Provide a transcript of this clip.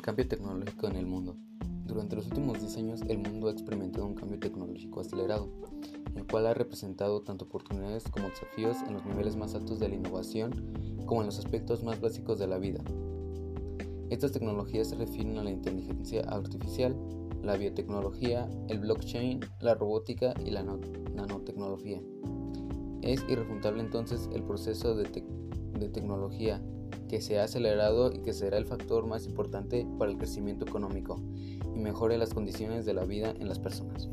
Cambio tecnológico en el mundo. Durante los últimos 10 años el mundo ha experimentado un cambio tecnológico acelerado, el cual ha representado tanto oportunidades como desafíos en los niveles más altos de la innovación como en los aspectos más básicos de la vida. Estas tecnologías se refieren a la inteligencia artificial, la biotecnología, el blockchain, la robótica y la nanotecnología. Es irrefutable entonces el proceso de, de tecnología que se ha acelerado y que será el factor más importante para el crecimiento económico y mejore las condiciones de la vida en las personas.